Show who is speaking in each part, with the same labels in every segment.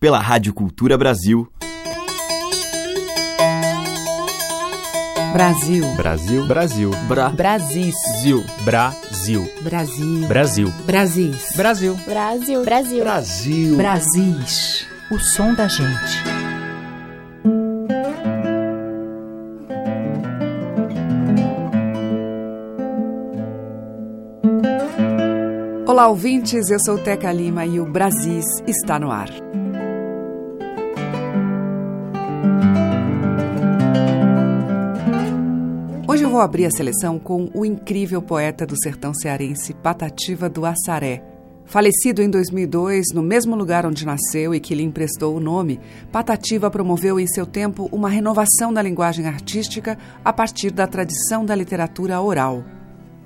Speaker 1: pela Rádio Cultura Brasil.
Speaker 2: Brasil.
Speaker 3: Brasil. Brasil.
Speaker 2: Bra. Brasil.
Speaker 3: Brasil.
Speaker 2: Brasil.
Speaker 3: Brasil.
Speaker 2: Brasil.
Speaker 3: Brasil.
Speaker 4: Brasil. Brasil.
Speaker 5: Brasil.
Speaker 2: Brasis. O som da gente. Olá, ouvintes. Eu sou Teca Lima e o Brasis está no ar. Vou abrir a seleção com o incrível poeta do sertão cearense Patativa do Assaré. Falecido em 2002, no mesmo lugar onde nasceu e que lhe emprestou o nome, Patativa promoveu em seu tempo uma renovação da linguagem artística a partir da tradição da literatura oral.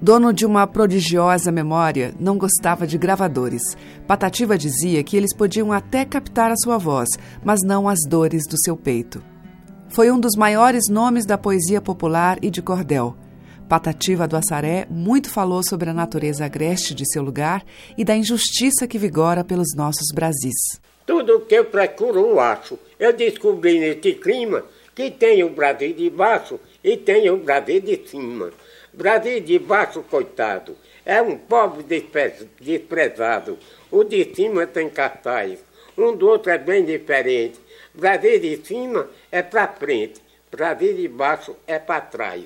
Speaker 2: Dono de uma prodigiosa memória, não gostava de gravadores. Patativa dizia que eles podiam até captar a sua voz, mas não as dores do seu peito. Foi um dos maiores nomes da poesia popular e de cordel. Patativa do Assaré muito falou sobre a natureza agreste de seu lugar e da injustiça que vigora pelos nossos Brasis.
Speaker 6: Tudo que eu procuro acho. Eu descobri neste clima que tem o Brasil de baixo e tem o Brasil de cima. Brasil de baixo, coitado, é um pobre desprezado. O de cima tem cartaz. Um do outro é bem diferente. Brasil de cima é para frente, Brasil de baixo é para trás.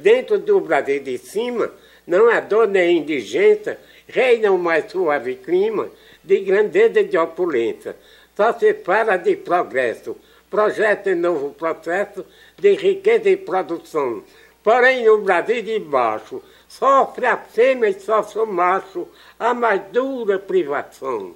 Speaker 6: Dentro do Brasil de cima não há dor nem indigência, reina o mais suave clima de grandeza e de opulência. Só se fala de progresso, projeto e novo processo de riqueza e produção. Porém, no Brasil de baixo, sofre a fêmea e sofre o macho a mais dura privação.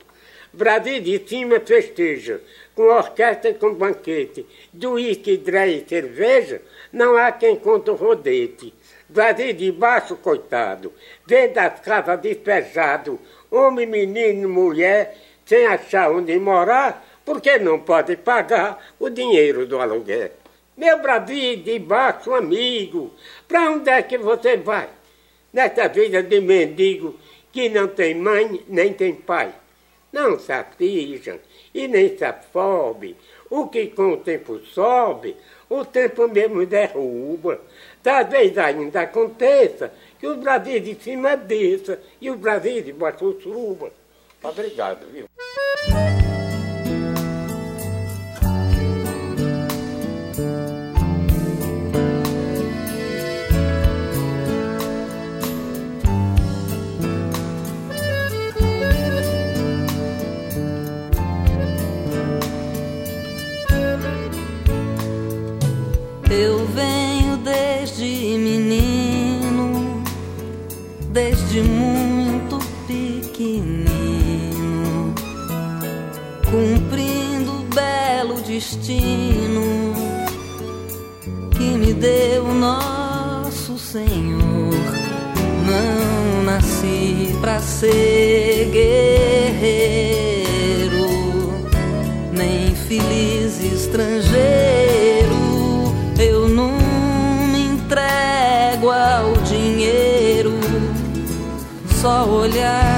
Speaker 6: Cima festeja, com orquestra e com banquete, do uísque, dré e cerveja, não há quem conta o rodete. Brasil de baixo, coitado, vem das casas despejado, homem, menino, mulher, sem achar onde morar, porque não pode pagar o dinheiro do aluguel. Meu Brasil de baixo, amigo, para onde é que você vai? Nessa vida de mendigo que não tem mãe nem tem pai. Não se aflijam e nem se afobe. O que com o tempo sobe, o tempo mesmo derruba. Talvez ainda aconteça que o Brasil de cima desça e o Brasil de baixo suba. Obrigado, viu?
Speaker 7: Desde muito pequenino, cumprindo o belo destino que me deu nosso Senhor. Não nasci pra ser guerreiro, nem feliz estrangeiro só olhar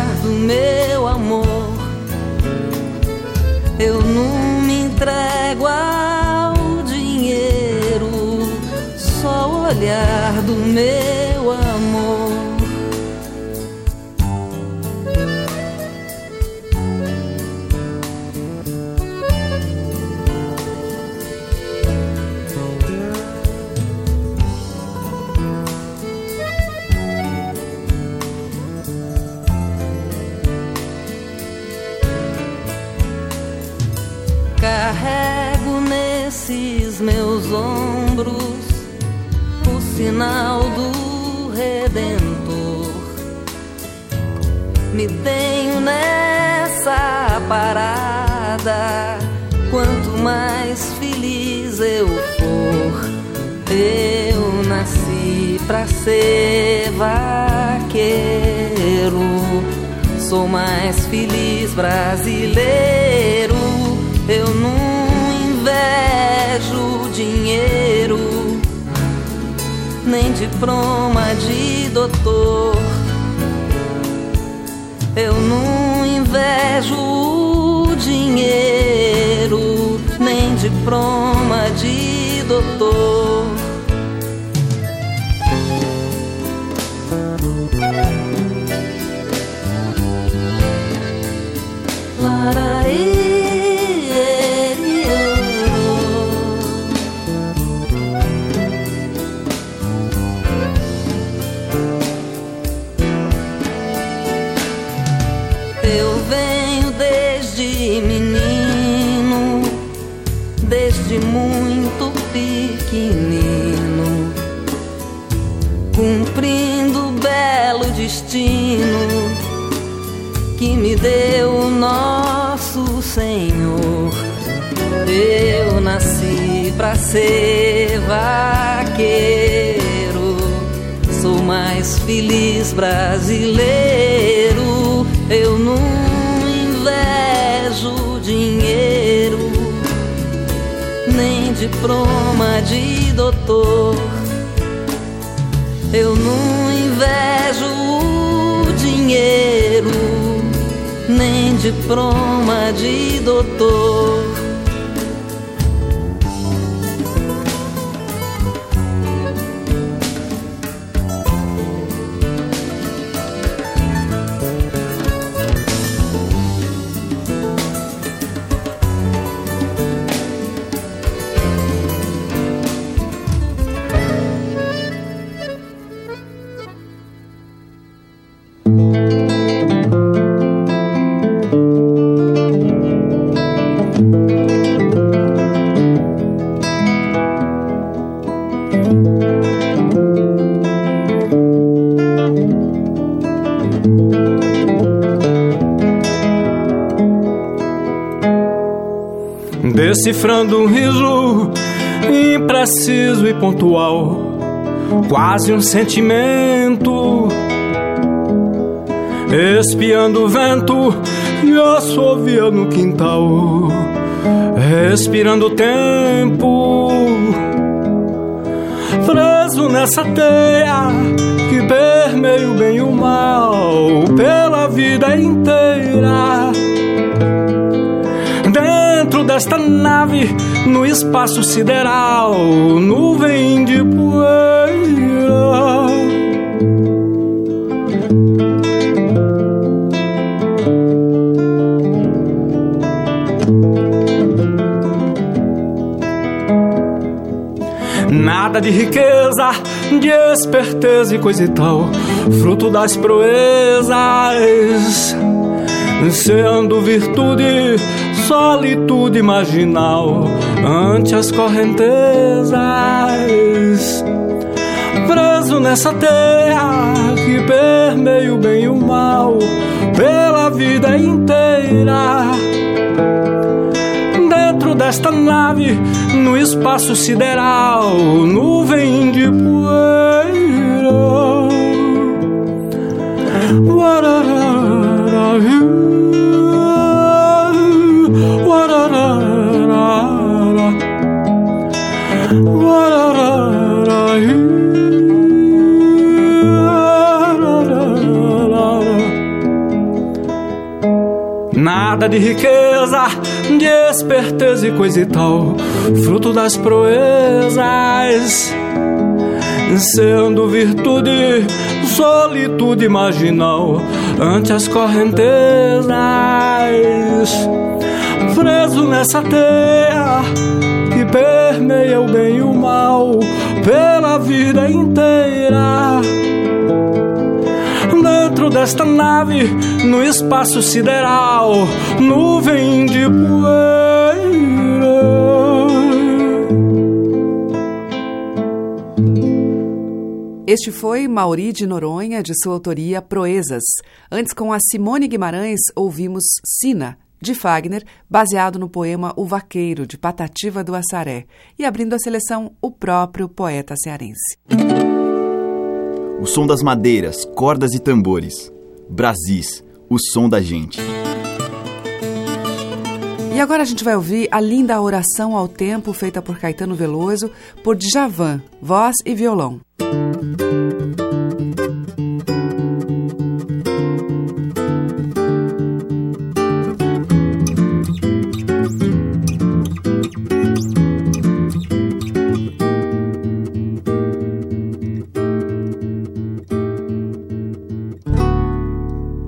Speaker 7: sinal do Redentor. Me tenho nessa parada, quanto mais feliz eu for. Eu nasci pra ser vaqueiro, sou mais feliz brasileiro. Eu não invejo dinheiro, nem diploma de doutor. Eu não invejo o dinheiro diploma de doutor.
Speaker 8: Decifrando um riso impreciso e pontual, quase um sentimento, espiando o vento e assovia no quintal, respirando o tempo, preso nessa teia que permeia o bem e o mal pela vida inteira desta nave no espaço sideral, nuvem de poeira. Nada de riqueza, de esperteza e coisa e tal, fruto das proezas, sendo virtude solitude marginal ante as correntezas. Preso nessa terra que permeia o bem e o mal pela vida inteira. Dentro desta nave, no espaço sideral, nuvem de poeira. Nada de riqueza, de esperteza e coisa e tal, fruto das proezas, sendo virtude, solitude marginal. Ante as correntezas, preso nessa teia que permeia o bem e o mal pela vida inteira dentro desta nave, no espaço sideral, nuvem de poeira.
Speaker 2: Este foi Mauri de Noronha, de sua autoria Proezas. Antes, com a Simone Guimarães, ouvimos Sina, de Fagner, baseado no poema O Vaqueiro, de Patativa do Assaré, e abrindo a seleção, o próprio poeta cearense
Speaker 1: o som das madeiras, cordas e tambores. Brasis, o som da gente.
Speaker 2: E agora a gente vai ouvir a linda oração ao tempo feita por Caetano Veloso, por Djavan, voz e violão.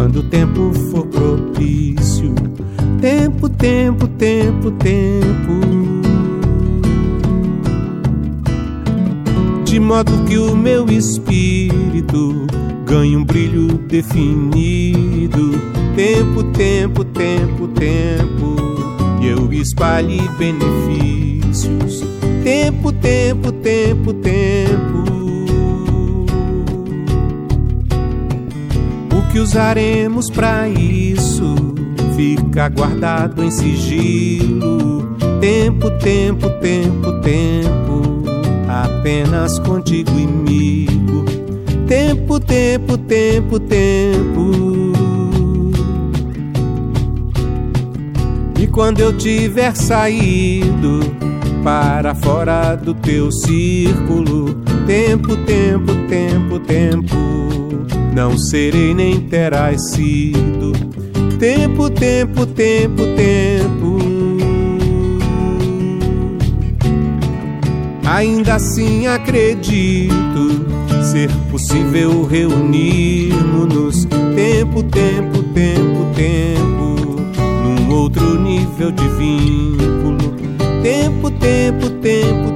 Speaker 5: quando o tempo for propício. Tempo, tempo, tempo, tempo. De modo que o meu espírito ganhe um brilho definido. Tempo, tempo, tempo, tempo. E eu espalhe benefícios. Tempo, tempo, tempo, tempo. Usaremos para isso fica guardado em sigilo. Tempo, tempo, tempo, tempo, apenas contigo amigo. Tempo, tempo, tempo, tempo. E quando eu tiver saído para fora do teu círculo, tempo, tempo, tempo, tempo não serei nem terás sido. Tempo, tempo, tempo, tempo. Ainda assim acredito ser possível reunirmos-nos. Tempo, tempo, tempo, tempo. Num outro nível de vínculo. Tempo, tempo, tempo, tempo.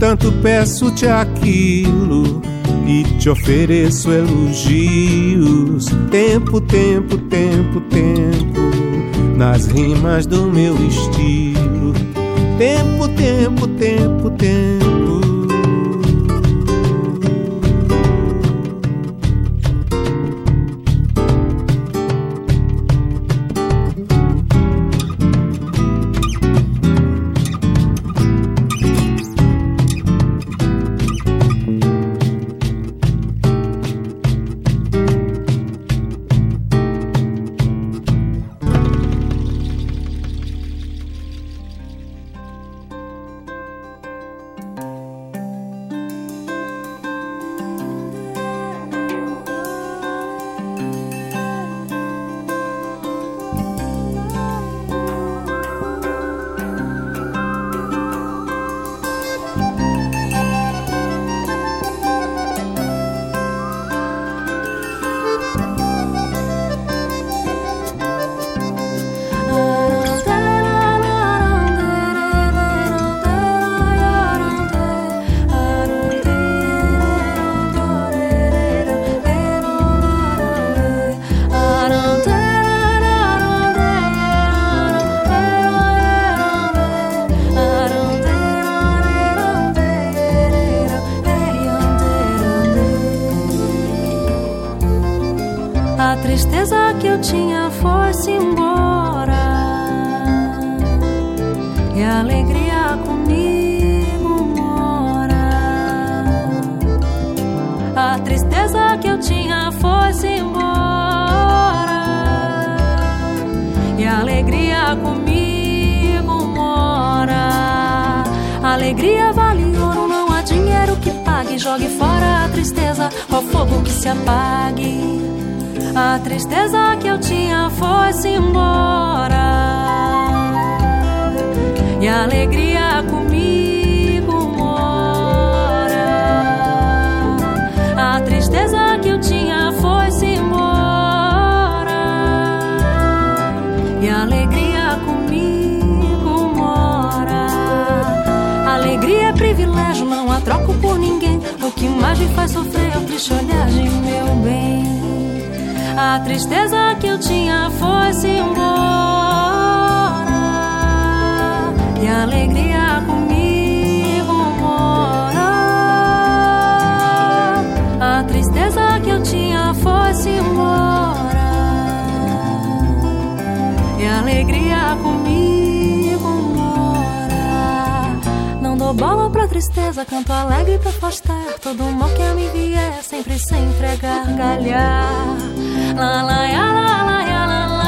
Speaker 5: Portanto, peço-te aquilo e te ofereço elogios. Tempo, tempo, tempo, tempo, nas rimas do meu estilo. Tempo, tempo, tempo, tempo.
Speaker 9: E alegria comigo mora. A tristeza que eu tinha foi-se embora. E alegria comigo mora. Não dou bola pra tristeza, canto alegre pra afastar Todo mal que me vier, sempre, sempre gargalhar la la ya la la ya la la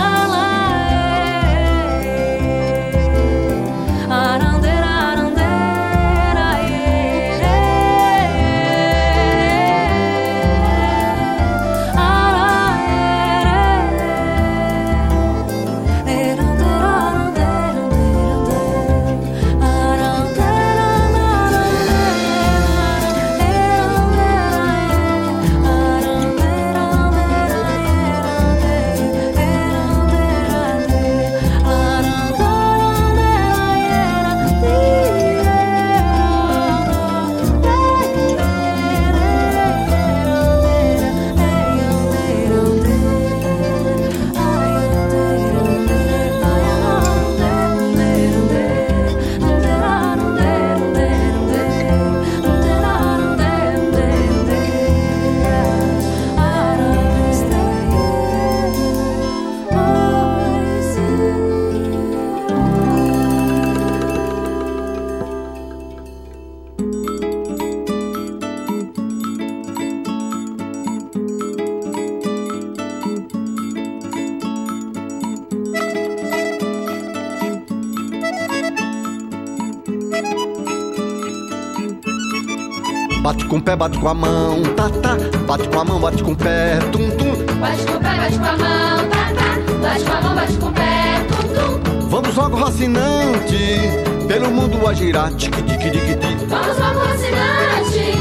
Speaker 10: Bate com o pé, bate com a mão, tá, tá. Bate com a mão, bate com o pé, tum, tum.
Speaker 11: Bate com o pé, bate com a mão, tá, tá. Bate com a mão, bate com o pé, tum, tum.
Speaker 10: Vamos logo, vacinante, pelo mundo a girar, tique, tique, tique, tique.
Speaker 11: Vamos logo, vacinante,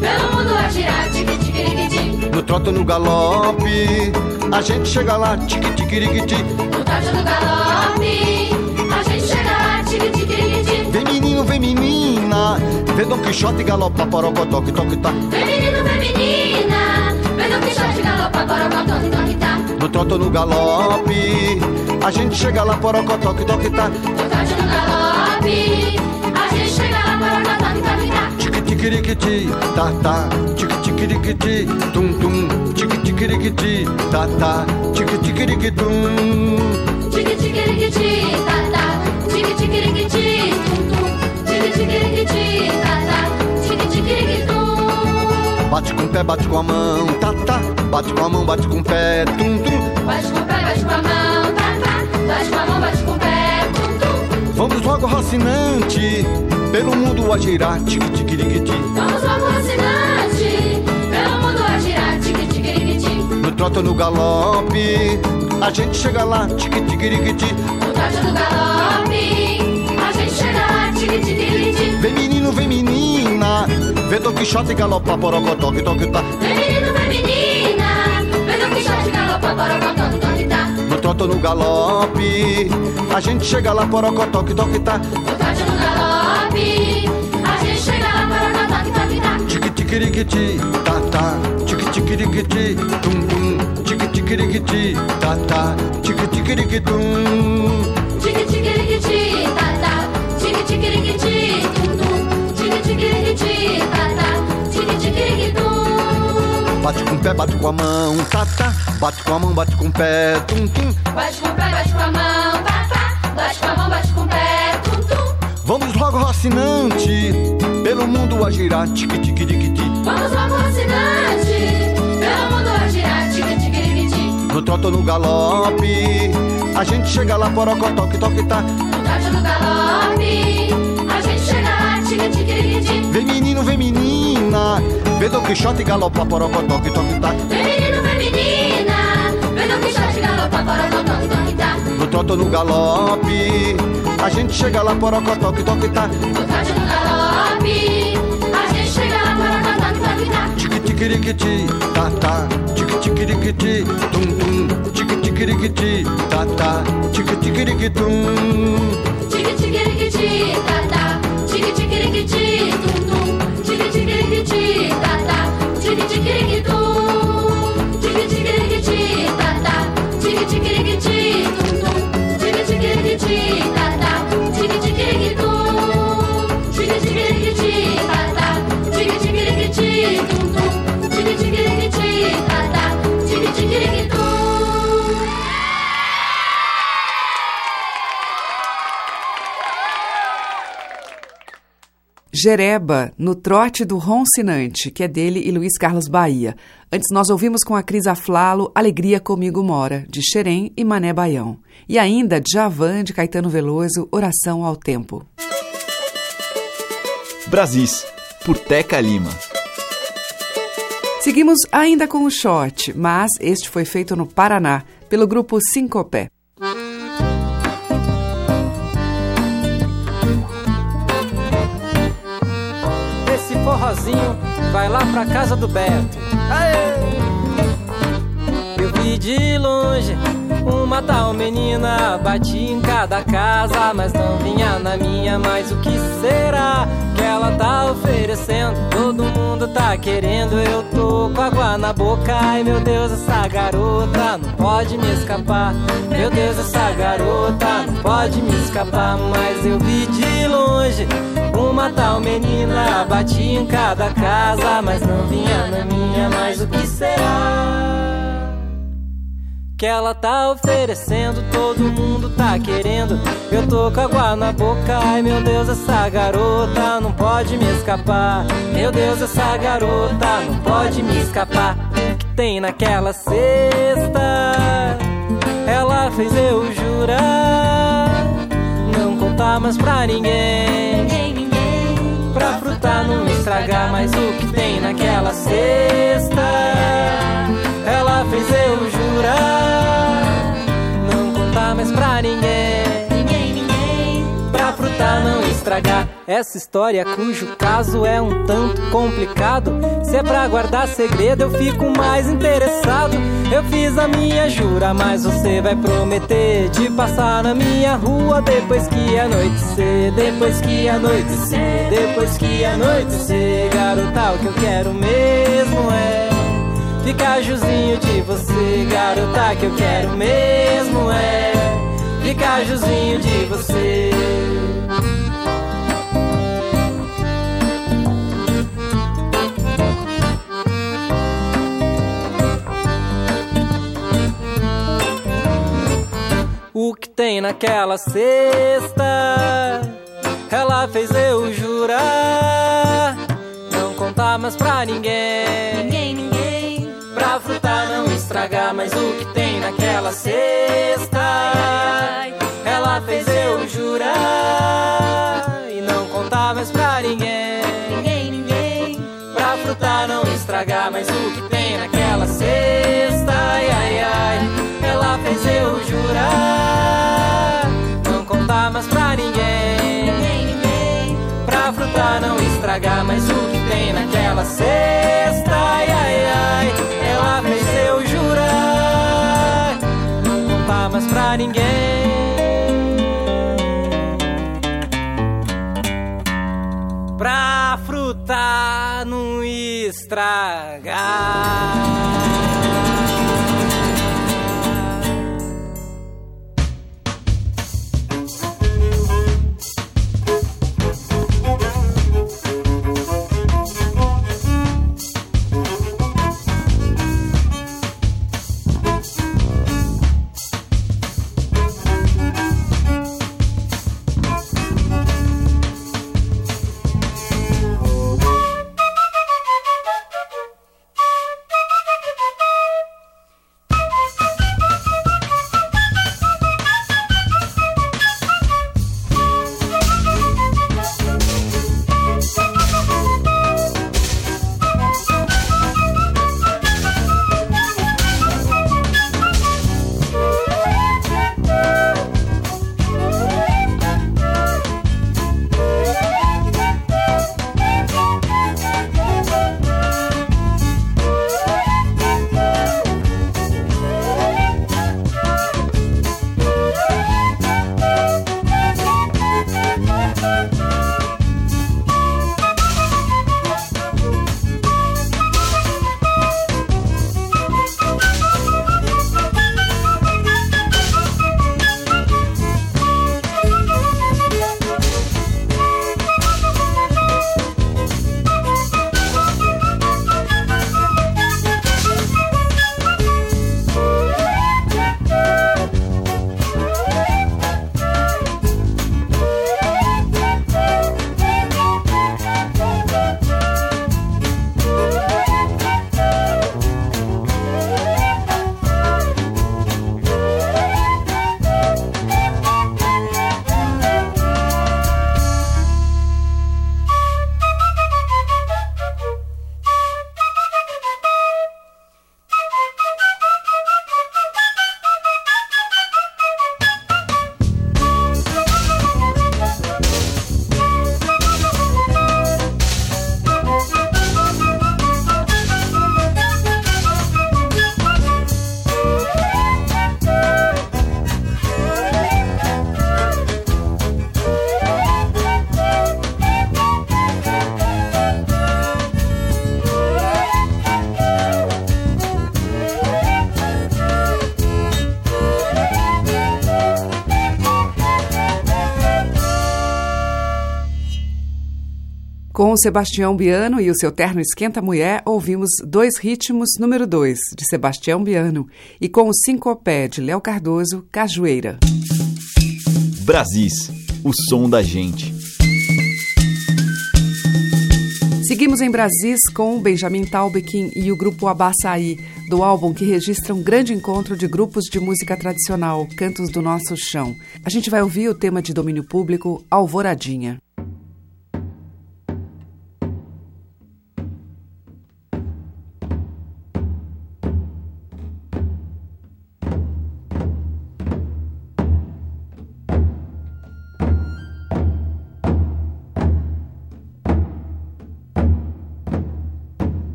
Speaker 11: pelo mundo a girar, tique, tique, tique, tique.
Speaker 10: No trote, no galope, a gente chega lá, tique, tique, tique, tique.
Speaker 11: No trote, no galope,
Speaker 10: vê Dom Quixote galopa, porocotó, que toque tá.
Speaker 11: Vem menina, vê Dom Quixote galopa, porocotó, que toque tá.
Speaker 10: No trote, no galope, a gente chega lá, porocotó, que toque tá.
Speaker 11: No trote, no galope, a gente chega lá, porocotó, que toque tá.
Speaker 10: Tique, tique, riquiti, tá, tá. Tique, tique, riquiti, tum, tum. Tique, tique, riquiti, tá, tá. Tique, tique, riquitum.
Speaker 11: Tique, tique, riquiti,
Speaker 10: Bate com o pé, bate com a mão, tá, tá. Bate com a mão, bate com o pé, tum, tum.
Speaker 11: Bate com o pé, bate com a mão, tá, tá. Bate com a mão, bate com o pé, tum, tum.
Speaker 10: Vamos logo, racinante, pelo mundo a girar, tique, tique, riquiti.
Speaker 11: Vamos logo, vacinante, pelo mundo a girar, tique, tique, riquiti.
Speaker 10: No trote, no galope, a gente chega lá, tique, tique, riquiti.
Speaker 11: No trote, no galope, a gente chega lá.
Speaker 10: Vem menino, vem menina, vê Dom Quixote galopa, porocotó, que toque tá.
Speaker 11: Vem menino, vem menina, vê Dom Quixote galopa, porocotó, que toque tá.
Speaker 10: No trote, no galope, a gente chega lá, porocotó, que toque tá.
Speaker 11: No trote, no galope, a gente chega lá, porocotó, que toque tá.
Speaker 10: Tique, tique, riquiti, tá, tá. Tique, tique, riquiti, tum, tum. Tique, tique, riquiti, tá, tá. Tique, tique, Bate com o pé, bate com a mão, tá, tá. Bate com a mão, bate com o pé, tum, tum.
Speaker 11: Bate com o pé, bate com a mão, tá, tá. Bate com a mão, bate com o pé, tum, tum.
Speaker 10: Vamos logo, vacinante, pelo mundo a girar, tique, tique, riquiti.
Speaker 11: Vamos logo, vacinante, pelo mundo a girar, tique, tique, riquiti.
Speaker 10: No trote ou no galope, a gente chega lá, porocotó, que toque tá.
Speaker 11: No trote, no galope,
Speaker 10: Vem menino, vem menina, Vê Don Quixote galopar, porocotó, que toque tá.
Speaker 11: Vem menino, vem menina, vem Don Quixote galopar, porocotó, que toque tá.
Speaker 10: No troto, no galope, a gente chega lá, porocotó, que toque tá.
Speaker 11: No trote, no galope, a gente chega lá, porocotó, que toque tá.
Speaker 10: Tique tiquiriquiti, tá tá, tique tiquiriquiti, tum tum, tique tiquiriquiti, tá tá, tique tiquiriquitum.
Speaker 11: Tique, tá, tá. Tique, tum, tum. Tique, tiquiriquiti, tá, tá. Tique,
Speaker 2: Jereba, no trote do Roncinante, que é dele e Luiz Carlos Bahia. Antes nós ouvimos com a Cris Aflalo Alegria Comigo Mora, de Xerém e Mané Baião. E ainda Djavan, de Caetano Veloso, Oração ao Tempo.
Speaker 1: Brasis, por Teca Lima.
Speaker 2: Seguimos ainda com o shot, mas este foi feito no Paraná, pelo grupo Sincopé.
Speaker 12: Vai lá pra casa do Beto. Aê! Eu vi de longe uma tal menina, bati em cada casa, mas não vinha na minha. Mas o que será que ela tá oferecendo? Todo mundo tá querendo, eu tô com água na boca. Ai meu Deus, essa garota não pode me escapar. Meu Deus, essa garota não pode me escapar. Mas eu vi de longe uma tal menina, bati em cada casa, mas não vinha na minha. Mas o que será? Que ela tá oferecendo, todo mundo tá querendo. Eu tô com água na boca, ai meu Deus, essa garota não pode me escapar. Meu Deus, essa garota não pode me escapar. O que tem naquela cesta? Ela fez eu jurar, não contar mais pra ninguém. Pra fruta não estragar, mas o que tem naquela cesta? Ela fez eu jurar Não contar mais pra ninguém. Ninguém, ninguém. Pra fruta não estragar. Essa história cujo caso é um tanto complicado. Se é pra guardar segredo eu fico mais interessado. Eu fiz a minha jura, mas você vai prometer De passar na minha rua. Depois que anoitecer Depois que anoitecer Depois que anoitecer Garota, o que eu quero mesmo é Ficar juzinho de você, garota, que eu quero mesmo é Ficar juzinho de você. O que tem naquela cesta? Ela fez eu jurar. Não contar mais pra ninguém.
Speaker 11: Ninguém, ninguém
Speaker 12: Pra fruta não estragar Mas o que tem naquela cesta? Ela fez eu jurar E não contar mais pra ninguém
Speaker 11: Ninguém, ninguém
Speaker 12: Pra fruta não estragar Mas o que tem naquela cesta? Ai, ai, ai Ela fez eu jurar Não contar mais pra ninguém
Speaker 11: Ninguém, ninguém
Speaker 12: Pra fruta não estragar Mas o que tem naquela cesta? Estragar
Speaker 9: Com Sebastião Biano e o seu terno Esquenta Mulher, ouvimos Dois Ritmos número 2, de Sebastião Biano, e com o Sincopé de Léo Cardoso, Cajueira.
Speaker 1: Brasis, o som da gente.
Speaker 9: Seguimos em Brasis com Benjamin Taubekin e o grupo Abaçaí, do álbum que registra um grande encontro de grupos de música tradicional, Cantos do Nosso Chão. A gente vai ouvir o tema de domínio público Alvoradinha.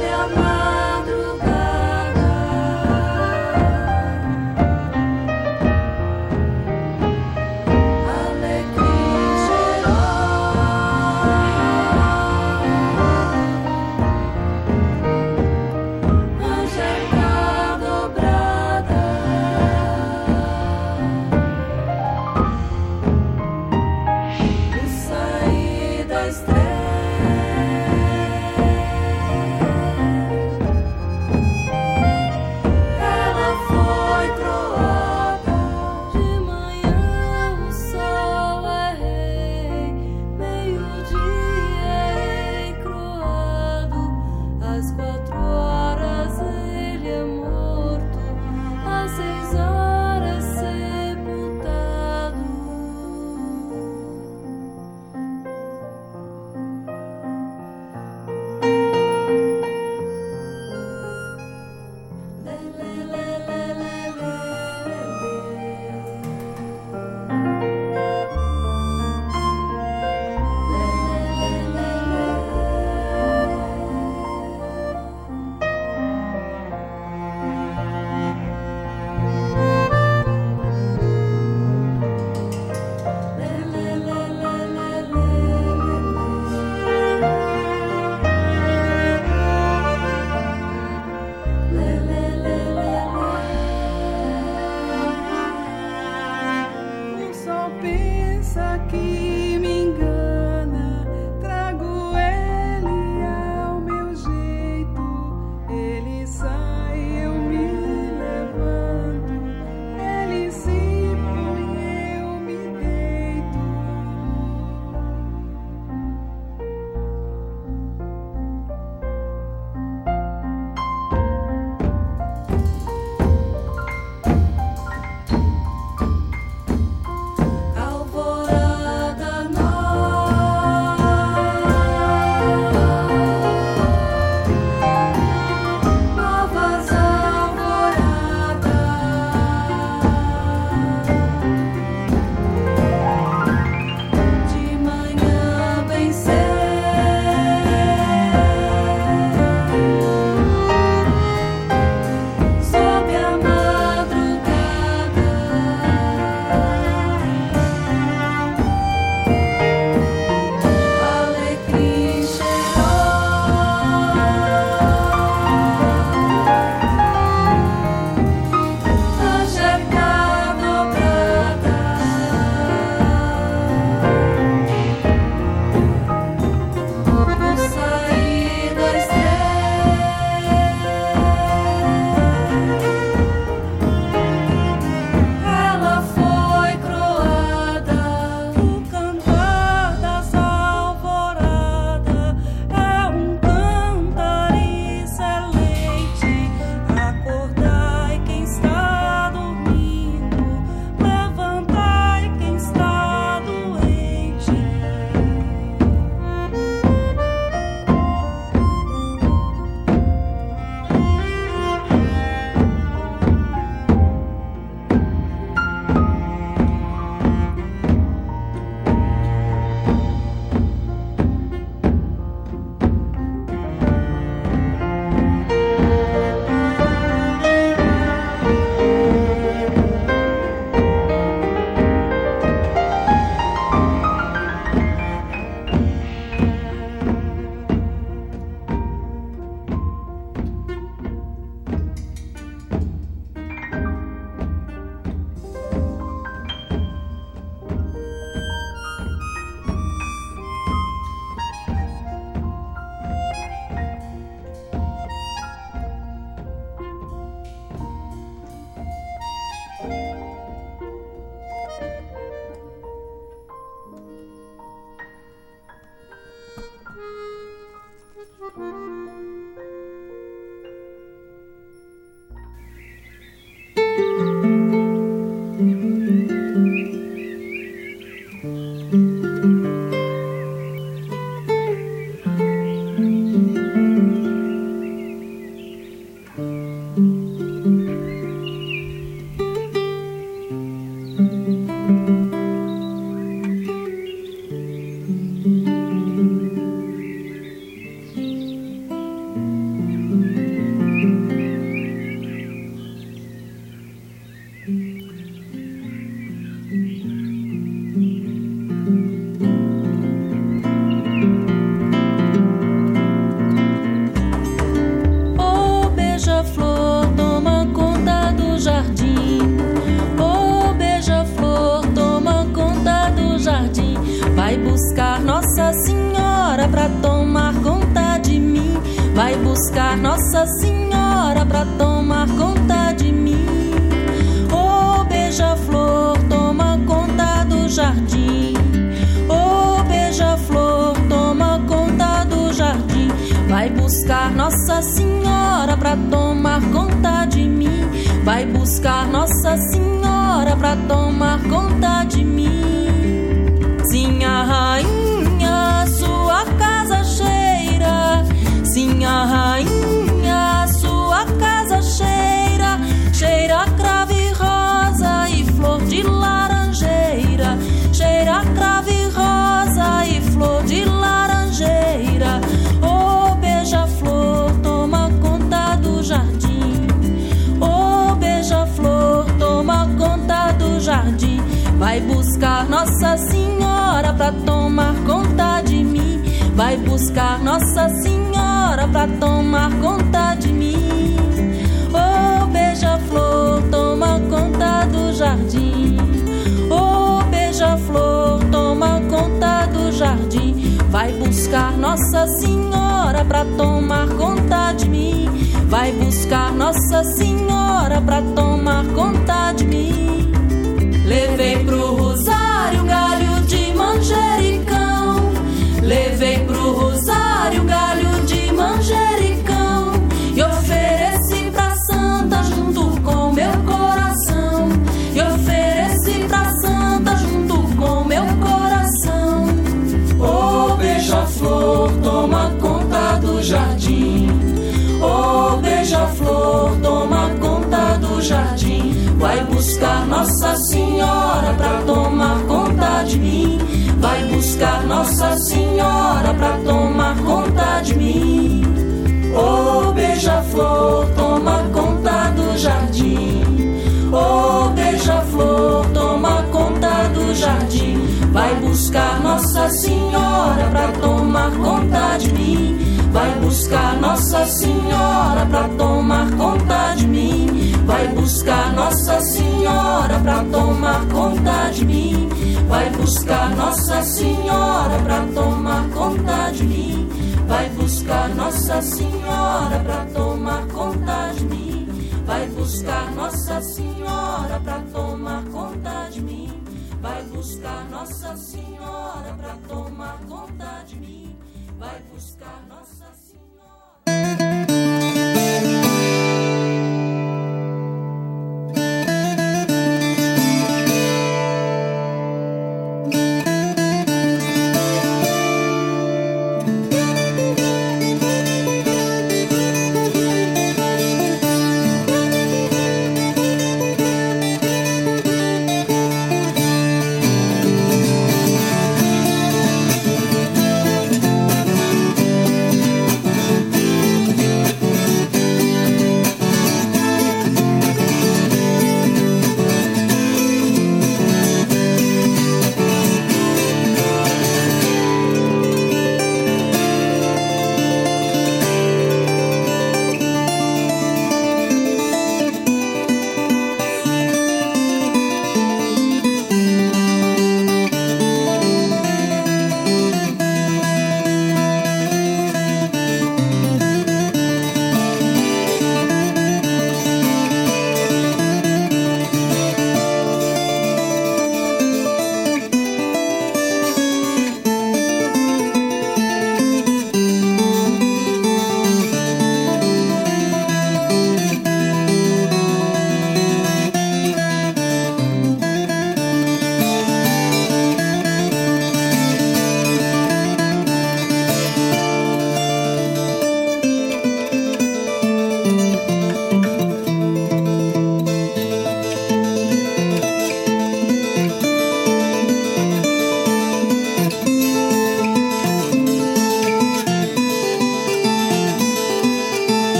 Speaker 9: Yeah, amar. Buscar Nossa Senhora pra tomar conta de mim. Ô oh, beija-flor, toma conta do jardim. Ô oh, beija-flor, toma conta do jardim. Vai buscar Nossa Senhora pra tomar conta de mim. Vai buscar Nossa Senhora pra tomar conta de mim. Sim, a rainha, sua casa cheira. Cheira crave rosa e flor de laranjeira. Cheira crave rosa e flor de laranjeira. Oh, beija-flor, toma conta do jardim. Oh, beija-flor, toma conta do jardim. Vai buscar Nossa Senhora pra tomar conta de mim. Vai buscar Nossa Senhora pra tomar conta de mim. Oh, beija-flor, toma conta do jardim. Oh, beija-flor, toma conta do jardim. Vai buscar Nossa Senhora pra tomar conta de mim. Vai buscar Nossa Senhora pra tomar conta de mim. Levei pro Rosário um galho de manjericão. Levei Nossa Senhora pra tomar conta de mim. Vai buscar Nossa Senhora pra tomar conta de mim. Oh, beija-flor, toma conta do jardim. Oh, beija-flor, toma conta do jardim. Vai buscar Nossa Senhora pra tomar conta de mim. Vai buscar Nossa Senhora pra tomar conta de mim. Vai buscar Nossa Senhora pra tomar conta de mim. Vai buscar Nossa Senhora pra tomar conta de mim. Vai buscar Nossa Senhora pra tomar conta de mim. Vai buscar Nossa Senhora pra tomar conta de mim. Vai buscar Nossa Senhora pra tomar conta de mim. Vai buscar Nossa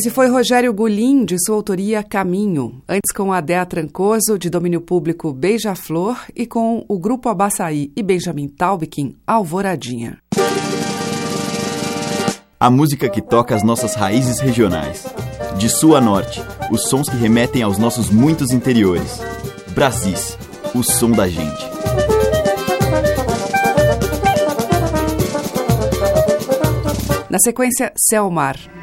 Speaker 2: Esse foi Rogério Gulim, de sua autoria Caminho, antes com Adéa Trancoso, de domínio público Beija-Flor, e com o Grupo Abaçaí e Benjamin Taubkin, Alvoradinha.
Speaker 1: A música que toca as nossas raízes regionais. De sul a norte, os sons que remetem aos nossos muitos interiores. Brasis, o som da gente.
Speaker 2: Na sequência, Selmar.
Speaker 13: Ele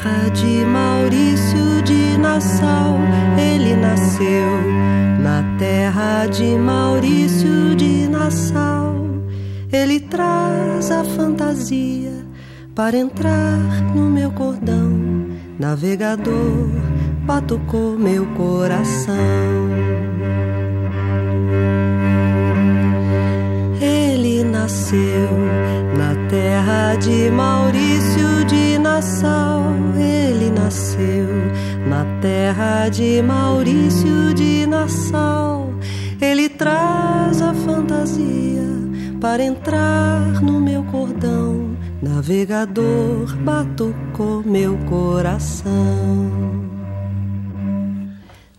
Speaker 13: terra de Maurício de Nassau. Ele nasceu na terra de Maurício de Nassau. Ele traz a fantasia para entrar no meu cordão. Navegador, batucou meu coração. Ele nasceu na terra de Maurício de Nassau. Nasceu na terra de Maurício de Nassau. Ele traz a fantasia para entrar no meu cordão. Navegador, batucou meu coração.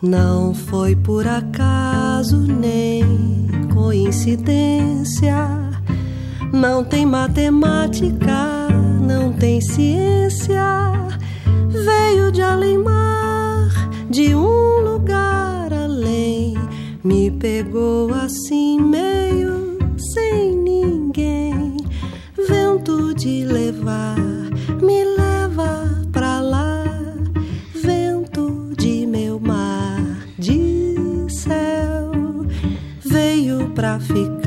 Speaker 13: Não foi por acaso nem coincidência. Não tem matemática, não tem ciência. Veio de além-mar, de um lugar além. Me pegou assim, meio sem ninguém. Vento de levar, me leva pra lá. Vento de meu mar, de céu. Veio pra ficar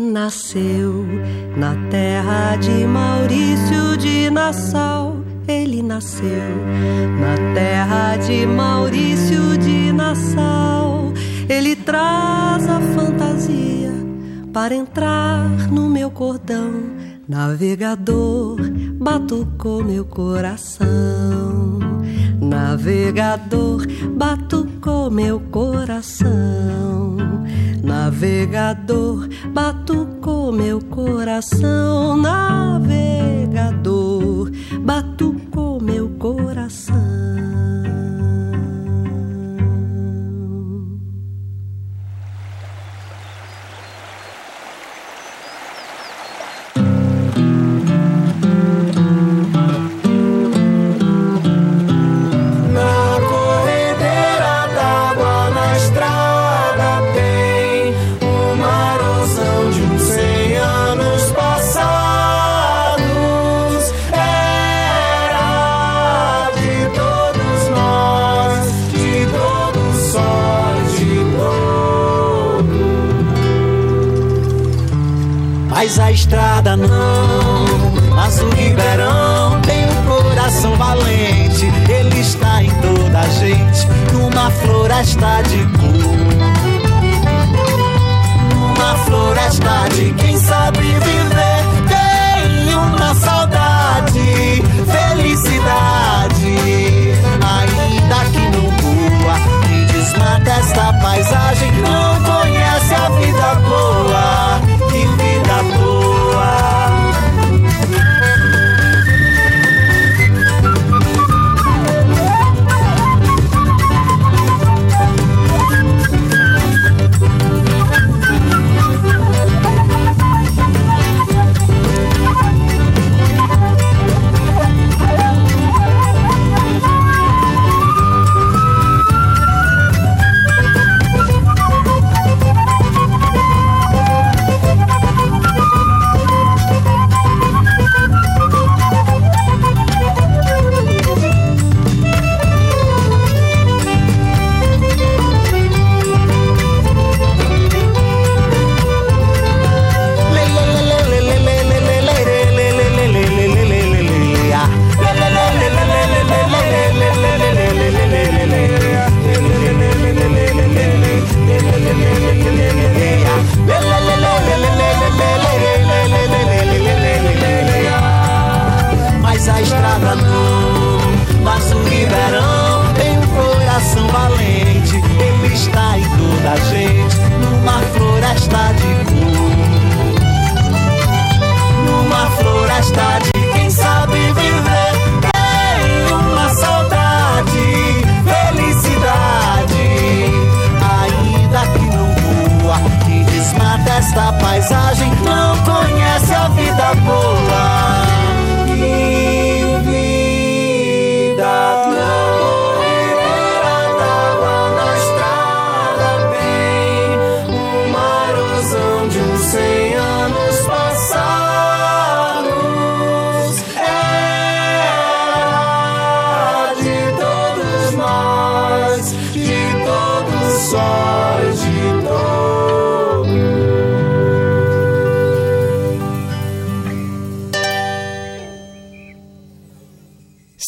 Speaker 13: Nasceu na terra de Maurício de Nassau. Ele nasceu na terra de Maurício de Nassau. Ele traz a fantasia para entrar no meu cordão. Navegador, batucou meu coração. Navegador, batucou meu coração. Navegador, batucou meu coração. Navegador, batucou meu coração.
Speaker 14: Floresta de cor. Numa floresta de quem sabe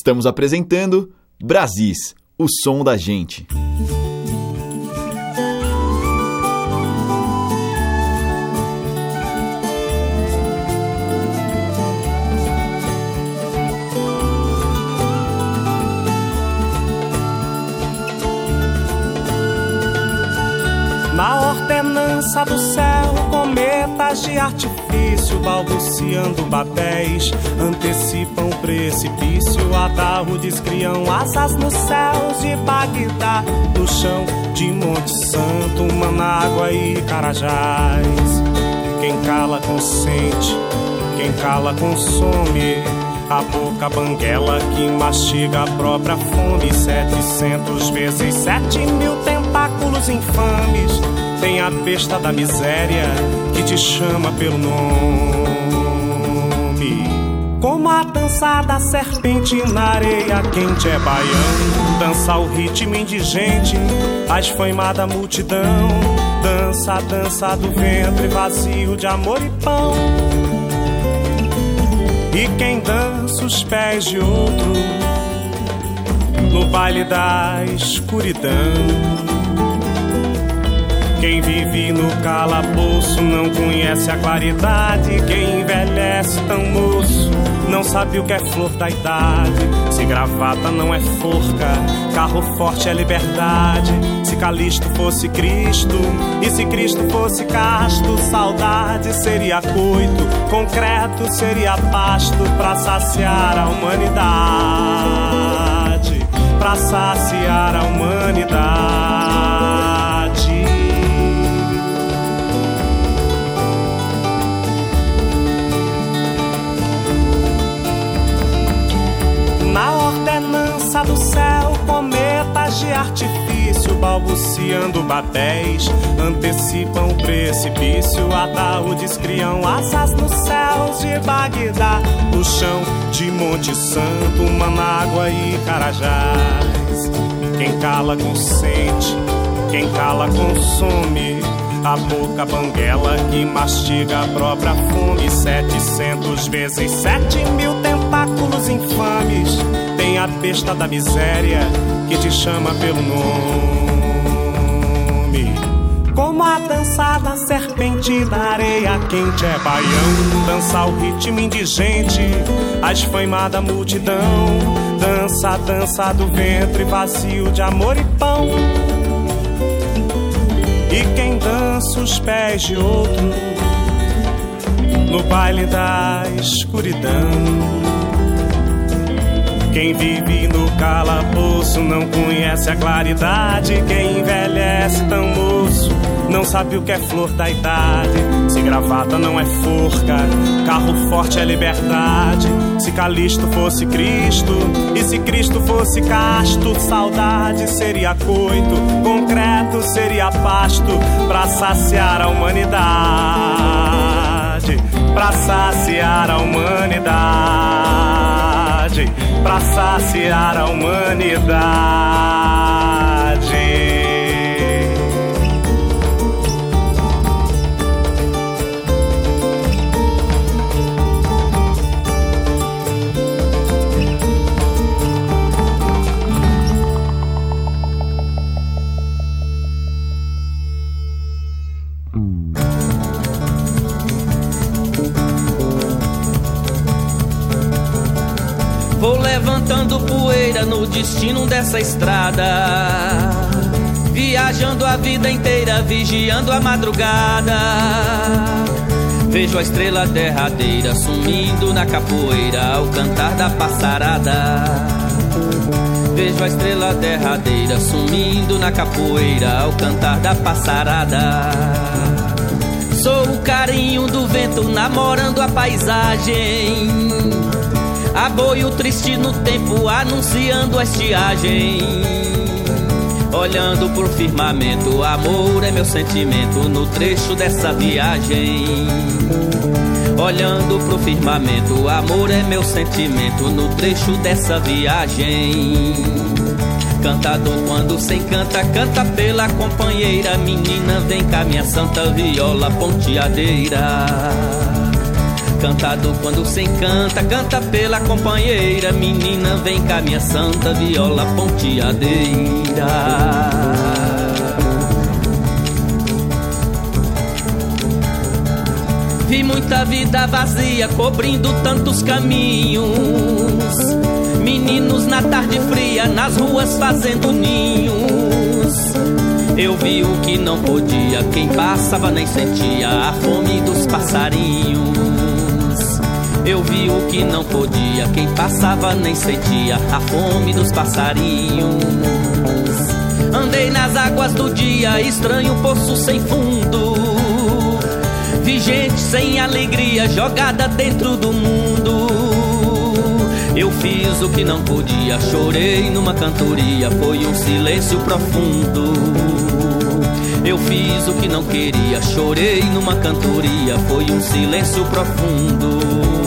Speaker 1: Estamos apresentando Brasis, o som da gente.
Speaker 4: Na ordenança do céu, cometas de artifício, balbuciando babéis, antecipam o precipício. Adarrudes criam asas nos céus de Bagdá, no chão de Monte Santo, Manágua e Carajás. Quem cala consente, quem cala consome. A boca banguela que mastiga a própria fome. Setecentos vezes sete mil tentáculos infames. Tem a besta da miséria que te chama pelo nome. Como a dança da serpente na areia quente é baiano. Dança o ritmo indigente, a esfaimada multidão. Dança a dança do ventre vazio de amor e pão. E quem dança os pés de outro no baile da escuridão. Quem vive no calabouço não conhece a claridade. Quem envelhece tão moço não sabe o que é flor da idade. Se gravata não é forca, carro forte é liberdade. Se Calisto fosse Cristo e se Cristo fosse casto, saudade seria coito, concreto seria pasto pra saciar a humanidade. Pra saciar a humanidade. Ordenança do céu, cometas de artifício balbuciando babéis, antecipam o precipício. Ataúdes criam asas nos céus de Bagdá, no chão de Monte Santo, Manágua e Carajás. Quem cala consente, quem cala consome. A boca banguela que mastiga a própria fome. Setecentos vezes sete mil tentáculos infames. A besta da miséria que te chama pelo nome. Como a dança da serpente da areia quente é baião. Dança o ritmo indigente, a esfaimada multidão. Dança dança do ventre vazio de amor e pão. E quem dança os pés de outro no baile da escuridão. Quem vive no calabouço não conhece a claridade. Quem envelhece tão moço não sabe o que é flor da idade. Se gravata não é forca, carro forte é liberdade. Se Calisto fosse Cristo e se Cristo fosse casto, saudade seria coito, concreto seria pasto pra saciar a humanidade. Pra saciar a humanidade. Pra saciar a humanidade.
Speaker 15: Destino dessa estrada. Viajando a vida inteira, vigiando a madrugada. Vejo a estrela derradeira sumindo na capoeira ao cantar da passarada. Vejo a estrela derradeira sumindo na capoeira ao cantar da passarada. Sou o carinho do vento namorando a paisagem. Aboio triste no tempo anunciando a estiagem. Olhando pro firmamento, amor é meu sentimento no trecho dessa viagem. Olhando pro firmamento, amor é meu sentimento no trecho dessa viagem. Cantador quando se encanta, canta pela companheira. Menina, vem cá, minha santa viola ponteadeira. Cantador quando se encanta, canta pela companheira. Menina, vem cá, minha santa viola ponteadeira. Vi muita vida vazia cobrindo tantos caminhos. Meninos na tarde fria, nas ruas fazendo ninhos. Eu vi o que não podia, quem passava nem sentia a fome dos passarinhos. Eu vi o que não podia, quem passava nem sentia a fome dos passarinhos. Andei nas águas do dia, estranho poço sem fundo. Vi gente sem alegria jogada dentro do mundo. Eu fiz o que não podia, chorei numa cantoria, foi um silêncio profundo. Eu fiz o que não queria, chorei numa cantoria, foi um silêncio profundo.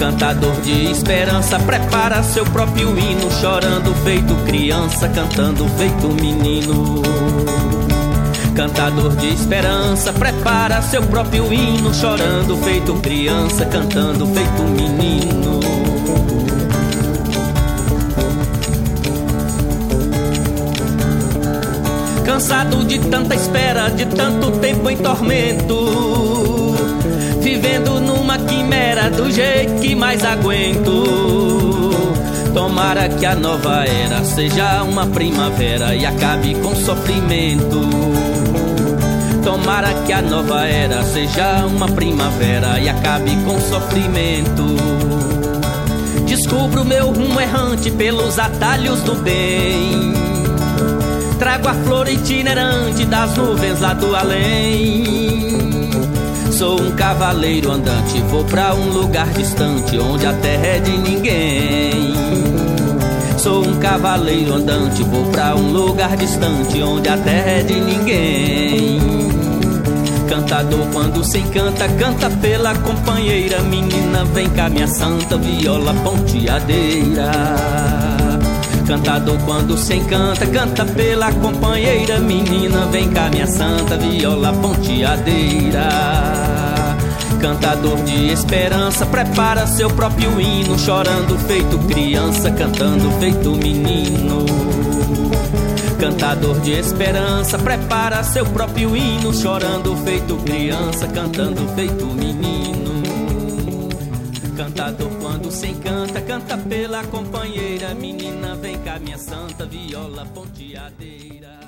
Speaker 15: Cantador de esperança, prepara seu próprio hino, chorando feito criança, cantando feito menino. Cantador de esperança, prepara seu próprio hino, chorando feito criança, cantando feito menino. Cansado de tanta espera, de tanto tempo em tormento, vivendo numa quimera do jeito que mais aguento. Tomara que a nova era seja uma primavera e acabe com sofrimento. Tomara que a nova era seja uma primavera e acabe com sofrimento. Descubro meu rumo errante pelos atalhos do bem. Trago a flor itinerante das nuvens lá do além. Sou um cavaleiro andante, vou pra um lugar distante onde a terra é de ninguém. Sou um cavaleiro andante, vou pra um lugar distante onde a terra é de ninguém. Cantador quando se encanta, canta pela companheira. Menina, vem cá, minha santa viola ponteadeira. Cantador quando se encanta, canta pela companheira. Menina, vem cá, minha santa viola ponteadeira. Cantador de esperança, prepara seu próprio hino, chorando feito criança, cantando feito menino. Cantador de esperança, prepara seu próprio hino, chorando feito criança, cantando feito menino. Cantador quando se encanta, canta pela companheira. Menina, vem cá, minha santa viola ponteadeira.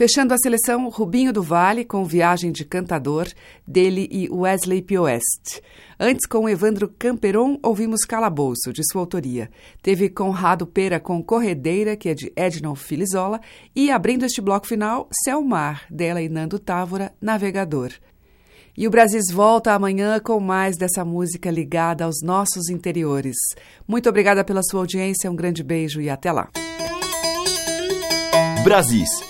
Speaker 2: Fechando a seleção, Rubinho do Vale com Viagem de Cantador, dele e Wesley Pioest. Antes, com Evandro Camperon, ouvimos Calabouço, de sua autoria. Teve Conrado Pera com Corredeira, que é de Ednon Filizola. E, abrindo este bloco final, Selmar, dela e Nando Távora, Navegador. E o Brasis volta amanhã com mais dessa música ligada aos nossos interiores. Muito obrigada pela sua audiência, um grande beijo e até lá.
Speaker 1: Brasis.